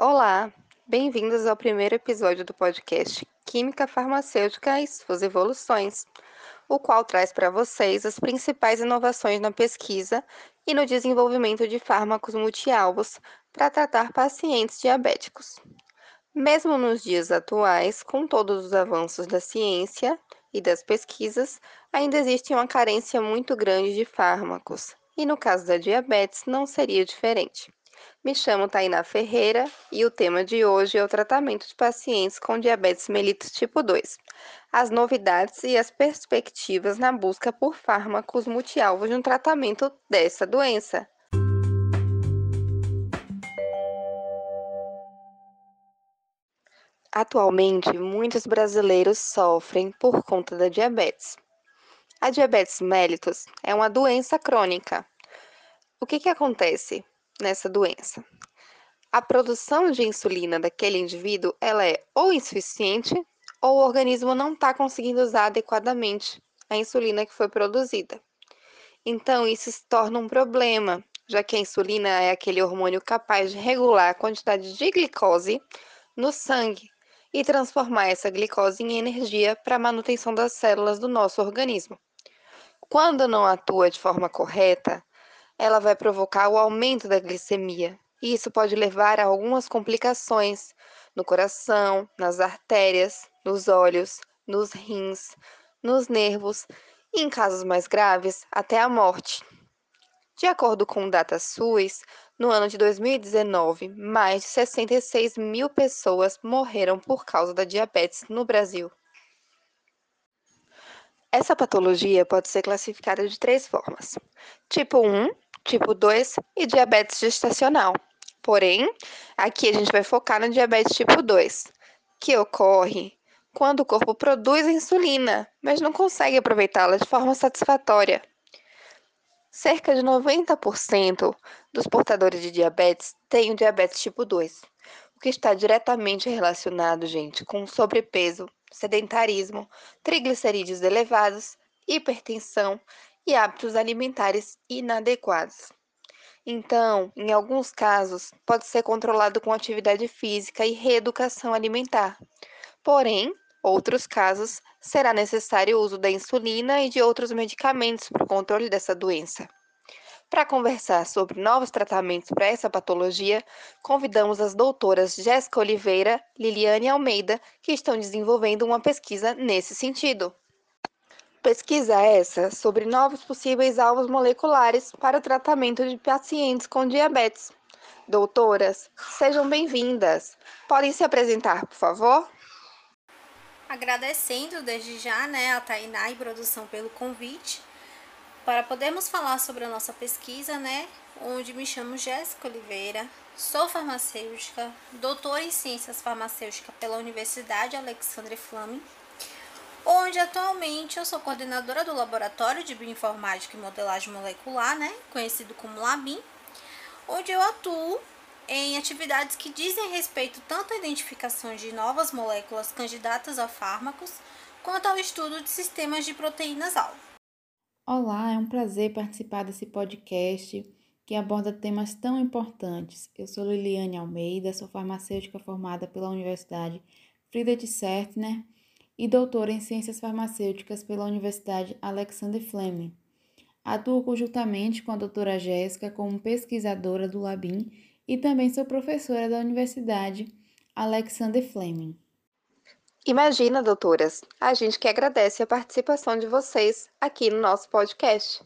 Olá, bem-vindos ao primeiro episódio do podcast Química Farmacêutica e suas evoluções, o qual traz para vocês as principais inovações na pesquisa e no desenvolvimento de fármacos multialvos para tratar pacientes diabéticos. Mesmo nos dias atuais, com todos os avanços da ciência e das pesquisas, ainda existe uma carência muito grande de fármacos, e no caso da diabetes não seria diferente. Me chamo Tainá Ferreira e o tema de hoje é o tratamento de pacientes com diabetes mellitus tipo 2. As novidades e as perspectivas na busca por fármacos multialvos de um tratamento dessa doença. Atualmente, muitos brasileiros sofrem por conta da diabetes. A diabetes mellitus é uma doença crônica. O que, que acontece? Nessa doença. A produção de insulina daquele indivíduo ela é ou insuficiente ou o organismo não está conseguindo usar adequadamente a insulina que foi produzida. Então, isso se torna um problema, já que a insulina é aquele hormônio capaz de regular a quantidade de glicose no sangue e transformar essa glicose em energia para a manutenção das células do nosso organismo. Quando não atua de forma correta, ela vai provocar o aumento da glicemia. E isso pode levar a algumas complicações no coração, nas artérias, nos olhos, nos rins, nos nervos e, em casos mais graves, até a morte. De acordo com o DataSUS, no ano de 2019, mais de 66 mil pessoas morreram por causa da diabetes no Brasil. Essa patologia pode ser classificada de três formas: tipo 1, tipo 2 e diabetes gestacional. Porém, aqui a gente vai focar no diabetes tipo 2, que ocorre quando o corpo produz insulina, mas não consegue aproveitá-la de forma satisfatória. Cerca de 90% dos portadores de diabetes têm o diabetes tipo 2, o que está diretamente relacionado, gente, com sobrepeso, sedentarismo, triglicerídeos elevados, hipertensão e hábitos alimentares inadequados. Então, em alguns casos, pode ser controlado com atividade física e reeducação alimentar. Porém, outros casos, será necessário o uso da insulina e de outros medicamentos para o controle dessa doença. Para conversar sobre novos tratamentos para essa patologia, convidamos as doutoras Jéssica Oliveira e Liliane Almeida, que estão desenvolvendo uma pesquisa nesse sentido. Pesquisa essa sobre novos possíveis alvos moleculares para o tratamento de pacientes com diabetes. Doutoras, sejam bem-vindas. Podem se apresentar, por favor? Agradecendo desde já né, a Tainá e Produção pelo convite para podermos falar sobre a nossa pesquisa, né? Onde me chamo Jéssica Oliveira, sou farmacêutica, doutora em Ciências Farmacêuticas pela Universidade Alexandre Fleming onde atualmente eu sou coordenadora do Laboratório de Bioinformática e Modelagem Molecular, né, conhecido como LABIM, onde eu atuo em atividades que dizem respeito tanto à identificação de novas moléculas candidatas a fármacos, quanto ao estudo de sistemas de proteínas-alvo. Olá, é um prazer participar desse podcast que aborda temas tão importantes. Eu sou Liliane Almeida, sou farmacêutica formada pela Universidade Friedrich Sertner e doutora em Ciências Farmacêuticas pela Universidade Alexander Fleming. Atuo conjuntamente com a doutora Jéssica como pesquisadora do Labim e também sou professora da Universidade Alexander Fleming. Imagina, doutoras, a gente que agradece a participação de vocês aqui no nosso podcast.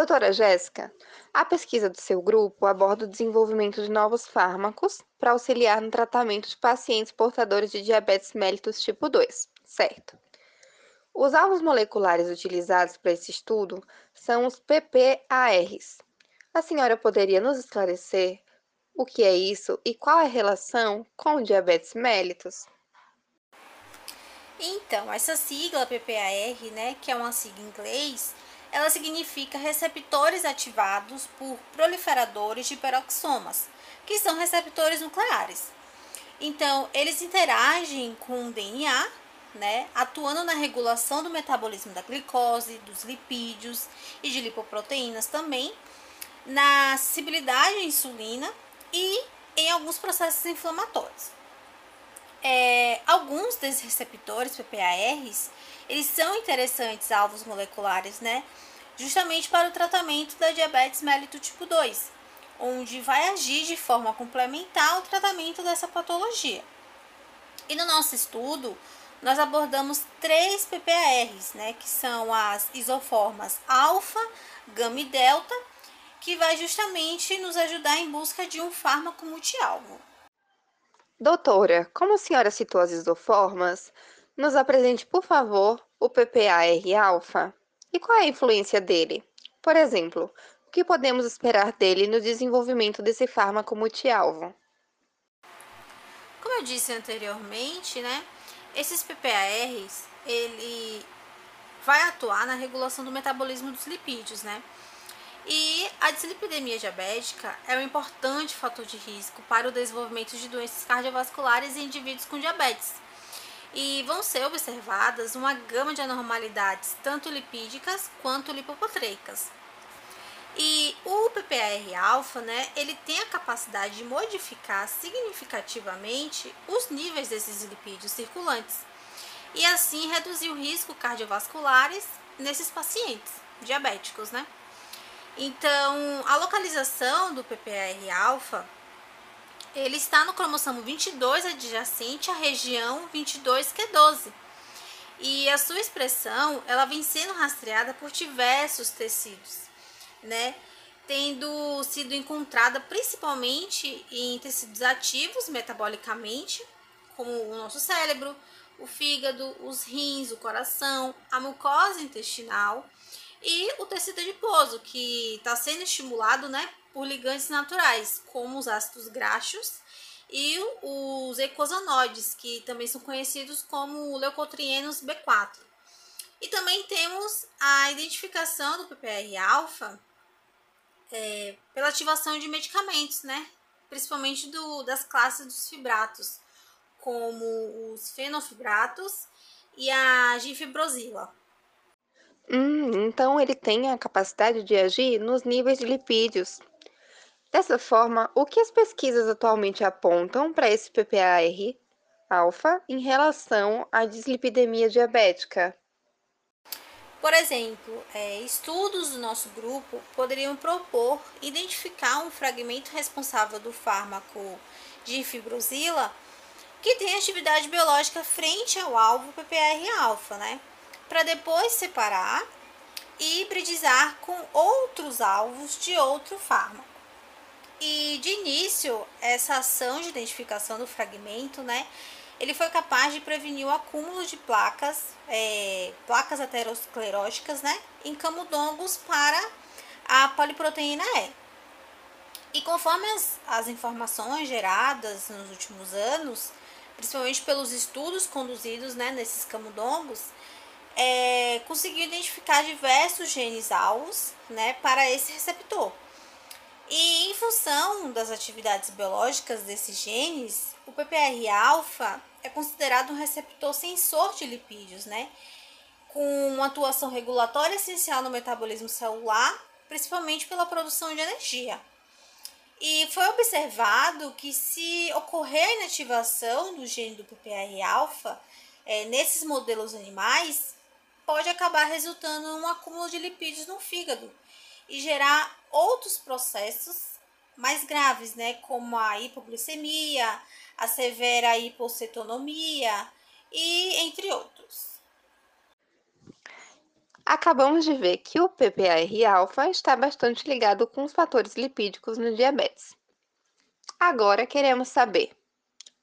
Doutora Jéssica, a pesquisa do seu grupo aborda o desenvolvimento de novos fármacos para auxiliar no tratamento de pacientes portadores de diabetes mellitus tipo 2 certo? Os alvos moleculares utilizados para esse estudo são os PPARs. A senhora poderia nos esclarecer o que é isso e qual é a relação com o diabetes mellitus? Então, essa sigla PPAR, né, que é uma sigla em inglês, ela significa receptores ativados por proliferadores de peroxomas, que são receptores nucleares. Então, eles interagem com o DNA né, atuando na regulação do metabolismo da glicose, dos lipídios e de lipoproteínas também, na sensibilidade à insulina e em alguns processos inflamatórios. É, alguns desses receptores PPARs, eles são interessantes alvos moleculares, né? Justamente para o tratamento da diabetes mellito tipo 2, onde vai agir de forma complementar ao tratamento dessa patologia. E no nosso estudo, nós abordamos três PPARs, né, que são as isoformas alfa, gama e delta, que vai justamente nos ajudar em busca de um fármaco multialvo. Doutora, como a senhora citou as isoformas, nos apresente, por favor, o PPAR-alfa e qual é a influência dele. Por exemplo, o que podemos esperar dele no desenvolvimento desse fármaco multialvo? Como eu disse anteriormente, né, esses PPARs, ele vai atuar na regulação do metabolismo dos lipídios, né? E a dislipidemia diabética é um importante fator de risco para o desenvolvimento de doenças cardiovasculares em indivíduos com diabetes. E vão ser observadas uma gama de anormalidades, tanto lipídicas quanto lipoproteicas. E o PPAR-alfa, né, ele tem a capacidade de modificar significativamente os níveis desses lipídios circulantes e assim reduzir o risco cardiovasculares nesses pacientes diabéticos, né? Então, a localização do PPAR-alfa ele está no cromossomo 22 adjacente à região 22q12. E a sua expressão, ela vem sendo rastreada por diversos tecidos, né? Tendo sido encontrada principalmente em tecidos ativos metabolicamente, como o nosso cérebro, o fígado, os rins, o coração, a mucosa intestinal e o tecido adiposo, que está sendo estimulado né, por ligantes naturais, como os ácidos graxos e os eicosanoides, que também são conhecidos como leucotrienos B4. E também temos a identificação do PPR-alfa é, pela ativação de medicamentos, né? principalmente do, das classes dos fibratos, como os fenofibratos e a gifibrosila. Hum, então ele tem a capacidade de agir nos níveis de lipídios. Dessa forma, o que as pesquisas atualmente apontam para esse PPAR alfa em relação à dislipidemia diabética? Por exemplo, é, estudos do nosso grupo poderiam propor identificar um fragmento responsável do fármaco de fibrosila que tem atividade biológica frente ao alvo PPR-alfa, né? Para depois separar e hibridizar com outros alvos de outro fármaco. E de início, essa ação de identificação do fragmento, né, ele foi capaz de prevenir o acúmulo de placas, é, placas ateroscleróticas, né, em camundongos para a poliproteína E. E conforme as, as informações geradas nos últimos anos, principalmente pelos estudos conduzidos né, nesses camundongos, é, conseguiu identificar diversos genes alvos né, para esse receptor. E em função das atividades biológicas desses genes, o PPR-alfa é considerado um receptor sensor de lipídios, né? Com uma atuação regulatória essencial no metabolismo celular, principalmente pela produção de energia. E foi observado que se ocorrer a inativação do gene do PPR-alfa é, nesses modelos animais, pode acabar resultando em um acúmulo de lipídios no fígado e gerar outros processos mais graves, né, como a hipoglicemia, a severa hipocetonomia e entre outros. Acabamos de ver que o PPAR-alfa está bastante ligado com os fatores lipídicos no diabetes. Agora queremos saber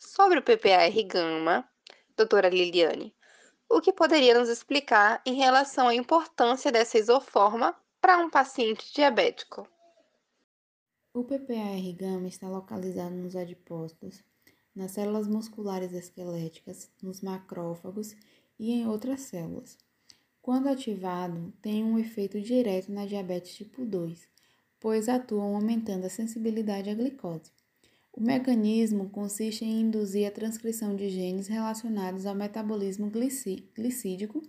sobre o PPAR-gama, doutora Liliane, o que poderia nos explicar em relação à importância dessa isoforma para um paciente diabético. O PPAR-gama está localizado nos adipócitos, nas células musculares esqueléticas, nos macrófagos e em outras células. Quando ativado, tem um efeito direto na diabetes tipo 2, pois atuam aumentando a sensibilidade à glicose. O mecanismo consiste em induzir a transcrição de genes relacionados ao metabolismo glicídico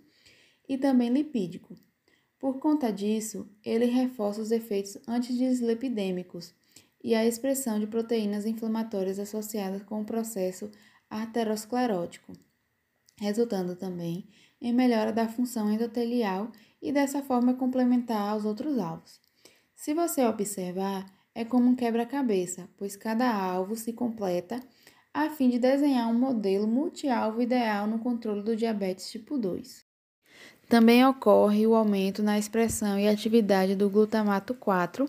e também lipídico. Por conta disso, ele reforça os efeitos antidislipidêmicos e a expressão de proteínas inflamatórias associadas com o processo arteriosclerótico, resultando também em melhora da função endotelial e dessa forma complementar aos outros alvos. Se você observar, é como um quebra-cabeça, pois cada alvo se completa a fim de desenhar um modelo multialvo ideal no controle do diabetes tipo 2. Também ocorre o aumento na expressão e atividade do glutamato 4,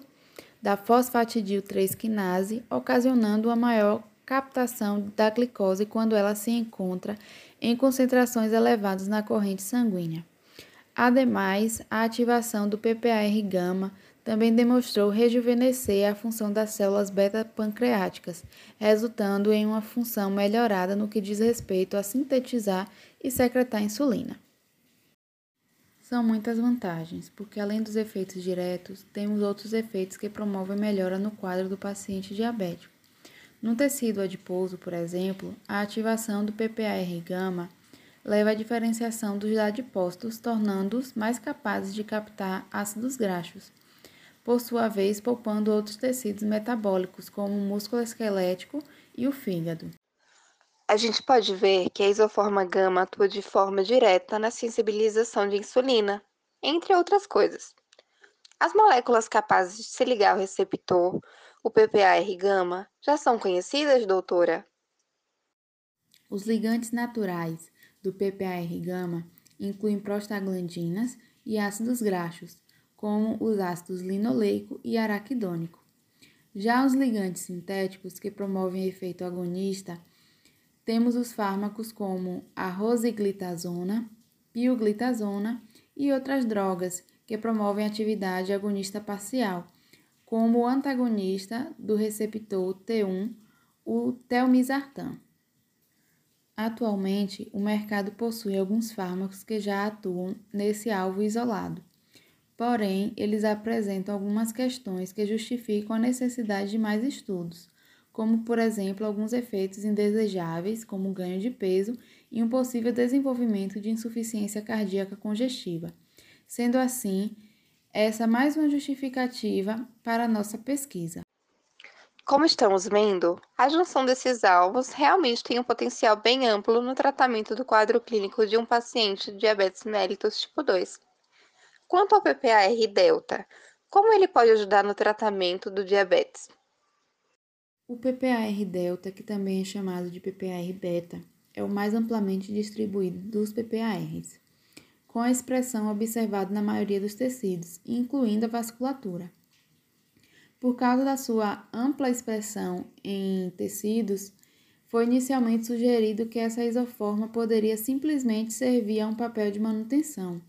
da fosfatidil 3 quinase, ocasionando uma maior captação da glicose quando ela se encontra em concentrações elevadas na corrente sanguínea. Ademais, a ativação do PPAR-gama também demonstrou rejuvenescer a função das células beta-pancreáticas, resultando em uma função melhorada no que diz respeito a sintetizar e secretar insulina. São muitas vantagens, porque além dos efeitos diretos, temos outros efeitos que promovem melhora no quadro do paciente diabético. No tecido adiposo, por exemplo, a ativação do PPAR-gama leva à diferenciação dos adipócitos, tornando-os mais capazes de captar ácidos graxos, por sua vez poupando outros tecidos metabólicos, como o músculo esquelético e o fígado. A gente pode ver que a isoforma gama atua de forma direta na sensibilização de insulina, entre outras coisas. As moléculas capazes de se ligar ao receptor, o PPAR-gama, já são conhecidas, doutora? Os ligantes naturais do PPAR-gama incluem prostaglandinas e ácidos graxos, como os ácidos linoleico e araquidônico. Já os ligantes sintéticos que promovem efeito agonista temos os fármacos como a rosiglitazona, pioglitazona e outras drogas que promovem atividade agonista parcial, como o antagonista do receptor T1, o telmisartan. Atualmente, o mercado possui alguns fármacos que já atuam nesse alvo isolado. Porém, eles apresentam algumas questões que justificam a necessidade de mais estudos, como, por exemplo, alguns efeitos indesejáveis, como ganho de peso e um possível desenvolvimento de insuficiência cardíaca congestiva. Sendo assim, essa mais uma justificativa para a nossa pesquisa. Como estamos vendo, a junção desses alvos realmente tem um potencial bem amplo no tratamento do quadro clínico de um paciente de diabetes mellitus tipo 2. Quanto ao PPAR-delta, como ele pode ajudar no tratamento do diabetes? O PPAR-delta, que também é chamado de PPAR-beta, é o mais amplamente distribuído dos PPARs, com a expressão observada na maioria dos tecidos, incluindo a vasculatura. Por causa da sua ampla expressão em tecidos, foi inicialmente sugerido que essa isoforma poderia simplesmente servir a um papel de manutenção.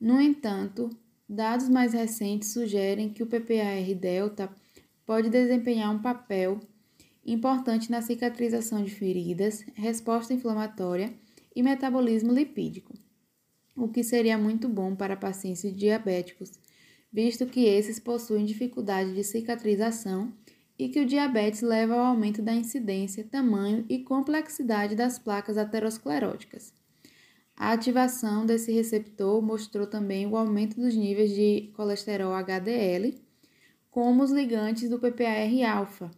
No entanto, dados mais recentes sugerem que o PPAR-delta pode desempenhar um papel importante na cicatrização de feridas, resposta inflamatória e metabolismo lipídico, o que seria muito bom para pacientes diabéticos, visto que esses possuem dificuldade de cicatrização e que o diabetes leva ao aumento da incidência, tamanho e complexidade das placas ateroscleróticas. A ativação desse receptor mostrou também o aumento dos níveis de colesterol HDL como os ligantes do PPAR-alfa,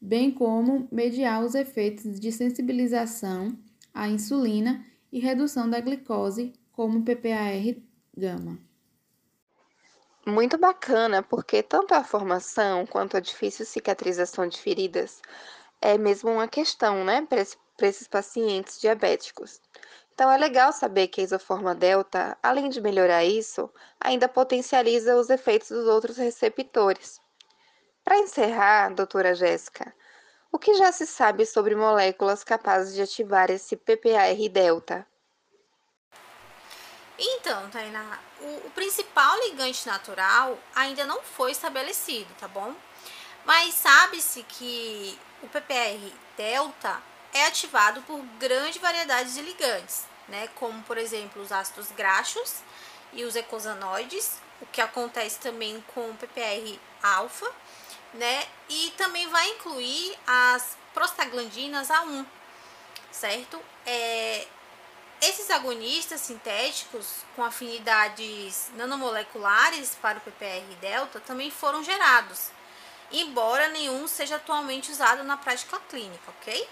bem como mediar os efeitos de sensibilização à insulina e redução da glicose, como PPAR-gama. Muito bacana, porque tanto a formação quanto a difícil cicatrização de feridas é mesmo uma questão, né, para esse, esses pacientes diabéticos. Então, é legal saber que a isoforma delta, além de melhorar isso, ainda potencializa os efeitos dos outros receptores. Para encerrar, doutora Jéssica, o que já se sabe sobre moléculas capazes de ativar esse PPAR delta? Então, Tainá, o, o principal ligante natural ainda não foi estabelecido, tá bom? Mas sabe-se que o PPR delta é ativado por grande variedade de ligantes, né? Como, por exemplo, os ácidos graxos e os ecosanoides, o que acontece também com o PPR alfa, né? E também vai incluir as prostaglandinas A1, certo? É, esses agonistas sintéticos com afinidades nanomoleculares para o PPR delta também foram gerados embora nenhum seja atualmente usado na prática clínica, ok?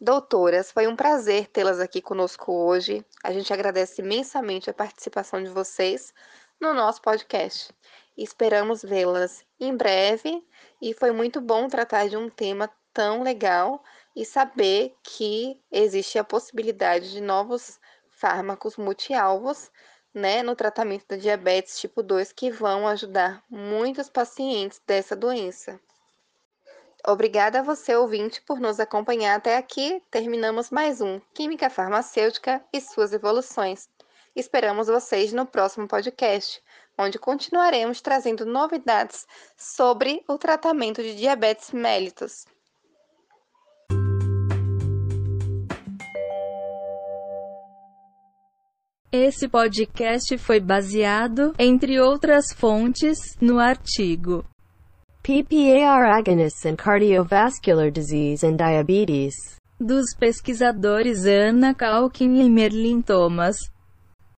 Doutoras, foi um prazer tê-las aqui conosco hoje. A gente agradece imensamente a participação de vocês no nosso podcast. Esperamos vê-las em breve e foi muito bom tratar de um tema tão legal e saber que existe a possibilidade de novos fármacos multialvos né, no tratamento da diabetes tipo 2 que vão ajudar muitos pacientes dessa doença. Obrigada a você, ouvinte, por nos acompanhar até aqui. Terminamos mais um Química Farmacêutica e suas evoluções. Esperamos vocês no próximo podcast, onde continuaremos trazendo novidades sobre o tratamento de diabetes mellitus. Esse podcast foi baseado, entre outras fontes, no artigo PPAR agonists in cardiovascular disease and diabetes. Dos pesquisadores Ana Calkin e Merlin Thomas